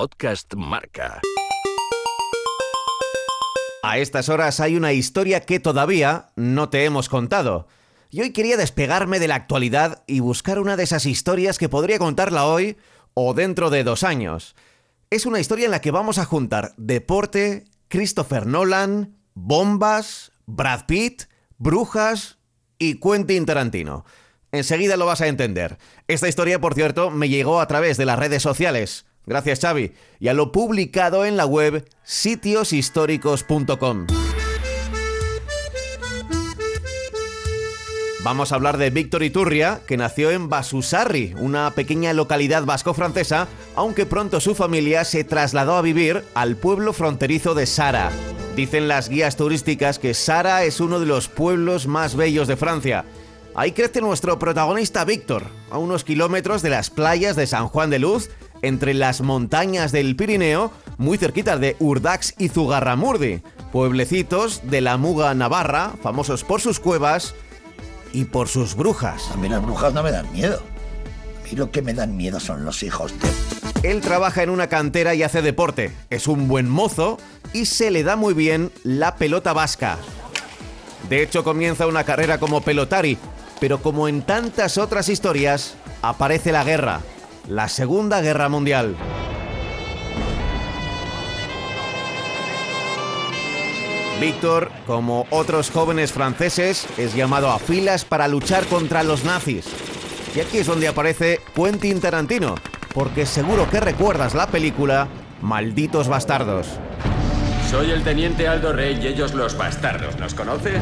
Podcast Marca. A estas horas hay una historia que todavía no te hemos contado. Y hoy quería despegarme de la actualidad y buscar una de esas historias que podría contarla hoy o dentro de dos años. Es una historia en la que vamos a juntar deporte, Christopher Nolan, bombas, Brad Pitt, brujas y Quentin Tarantino. Enseguida lo vas a entender. Esta historia, por cierto, me llegó a través de las redes sociales. Gracias Xavi. Y a lo publicado en la web sitioshistóricos.com. Vamos a hablar de Víctor Iturria, que nació en Basusarri, una pequeña localidad vasco-francesa, aunque pronto su familia se trasladó a vivir al pueblo fronterizo de Sara. Dicen las guías turísticas que Sara es uno de los pueblos más bellos de Francia. Ahí crece nuestro protagonista Víctor, a unos kilómetros de las playas de San Juan de Luz entre las montañas del Pirineo, muy cerquita de Urdax y Zugarramurdi, pueblecitos de la Muga Navarra, famosos por sus cuevas y por sus brujas. A mí las brujas no me dan miedo. A mí lo que me dan miedo son los hijos de... Él trabaja en una cantera y hace deporte. Es un buen mozo y se le da muy bien la pelota vasca. De hecho, comienza una carrera como pelotari, pero como en tantas otras historias, aparece la guerra la Segunda Guerra Mundial. Víctor, como otros jóvenes franceses, es llamado a filas para luchar contra los nazis. Y aquí es donde aparece Quentin Tarantino, porque seguro que recuerdas la película Malditos Bastardos. Soy el teniente Aldo Rey y ellos los bastardos. ¿Nos conoce?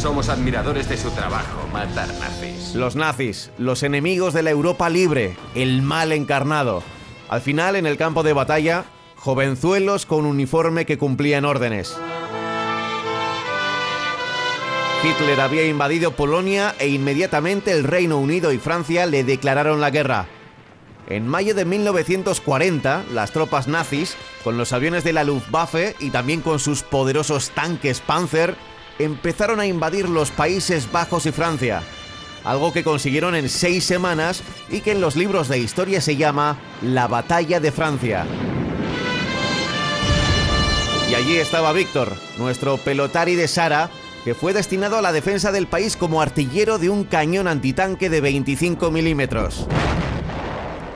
Somos admiradores de su trabajo, matar nazis. Los nazis, los enemigos de la Europa libre, el mal encarnado. Al final, en el campo de batalla, jovenzuelos con uniforme que cumplían órdenes. Hitler había invadido Polonia e inmediatamente el Reino Unido y Francia le declararon la guerra. En mayo de 1940, las tropas nazis, con los aviones de la Luftwaffe y también con sus poderosos tanques Panzer, empezaron a invadir los Países Bajos y Francia, algo que consiguieron en seis semanas y que en los libros de historia se llama la Batalla de Francia. Y allí estaba Víctor, nuestro pelotari de Sara, que fue destinado a la defensa del país como artillero de un cañón antitanque de 25 milímetros.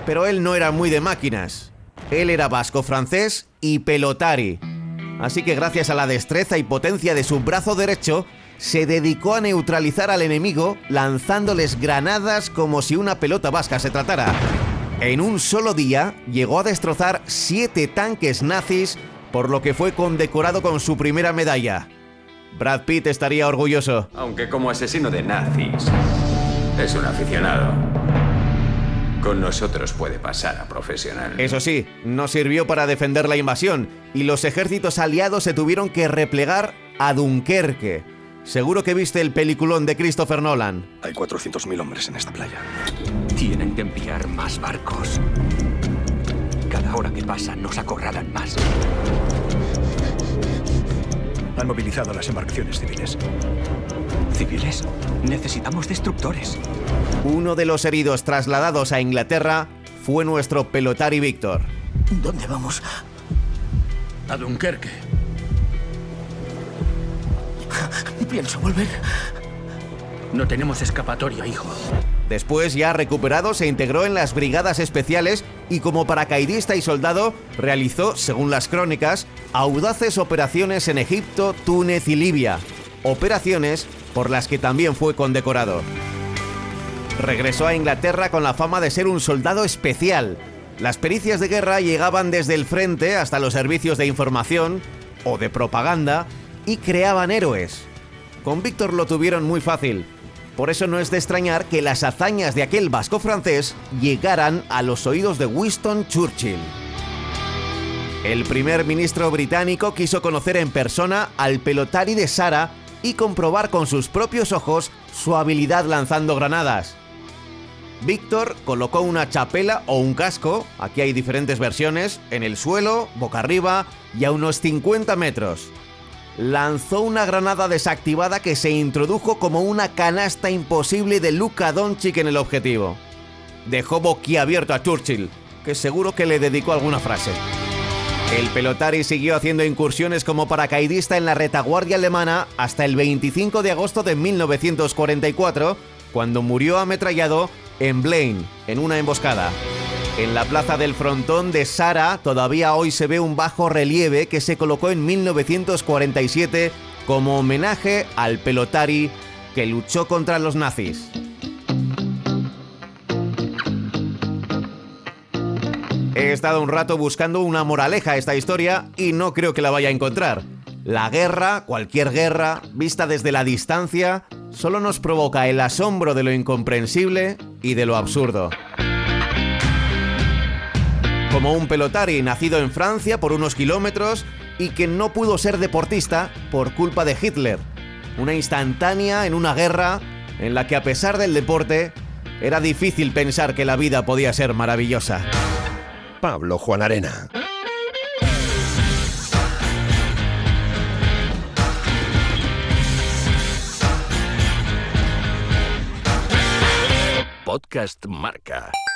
Pero él no era muy de máquinas. Él era vasco-francés y pelotari. Así que gracias a la destreza y potencia de su brazo derecho, se dedicó a neutralizar al enemigo lanzándoles granadas como si una pelota vasca se tratara. En un solo día llegó a destrozar siete tanques nazis, por lo que fue condecorado con su primera medalla. Brad Pitt estaría orgulloso. Aunque como asesino de nazis, es un aficionado. Con nosotros puede pasar a profesional. Eso sí, no sirvió para defender la invasión y los ejércitos aliados se tuvieron que replegar a Dunkerque. Seguro que viste el peliculón de Christopher Nolan. Hay 400.000 hombres en esta playa. Tienen que enviar más barcos. Cada hora que pasa nos acorralan más. Han movilizado las embarcaciones civiles. ¿Civiles? Necesitamos destructores. Uno de los heridos trasladados a Inglaterra fue nuestro pelotari Víctor. ¿Dónde vamos? A Dunkerque. Pienso volver. No tenemos escapatoria, hijo. Después, ya recuperado, se integró en las brigadas especiales y como paracaidista y soldado realizó, según las crónicas, audaces operaciones en Egipto, Túnez y Libia. Operaciones por las que también fue condecorado. Regresó a Inglaterra con la fama de ser un soldado especial. Las pericias de guerra llegaban desde el frente hasta los servicios de información o de propaganda y creaban héroes. Con Víctor lo tuvieron muy fácil. Por eso no es de extrañar que las hazañas de aquel vasco francés llegaran a los oídos de Winston Churchill. El primer ministro británico quiso conocer en persona al pelotari de Sara y comprobar con sus propios ojos su habilidad lanzando granadas. Víctor colocó una chapela o un casco, aquí hay diferentes versiones, en el suelo, boca arriba y a unos 50 metros. Lanzó una granada desactivada que se introdujo como una canasta imposible de Luka Doncic en el objetivo. Dejó boquiabierto a Churchill. que seguro que le dedicó alguna frase. El pelotari siguió haciendo incursiones como paracaidista en la retaguardia alemana hasta el 25 de agosto de 1944, cuando murió ametrallado en Blaine, en una emboscada. En la plaza del frontón de Sara todavía hoy se ve un bajo relieve que se colocó en 1947 como homenaje al pelotari que luchó contra los nazis. He estado un rato buscando una moraleja a esta historia y no creo que la vaya a encontrar. La guerra, cualquier guerra, vista desde la distancia, solo nos provoca el asombro de lo incomprensible y de lo absurdo. Como un pelotari nacido en Francia por unos kilómetros y que no pudo ser deportista por culpa de Hitler. Una instantánea en una guerra en la que a pesar del deporte era difícil pensar que la vida podía ser maravillosa. Pablo Juan Arena. Podcast Marca.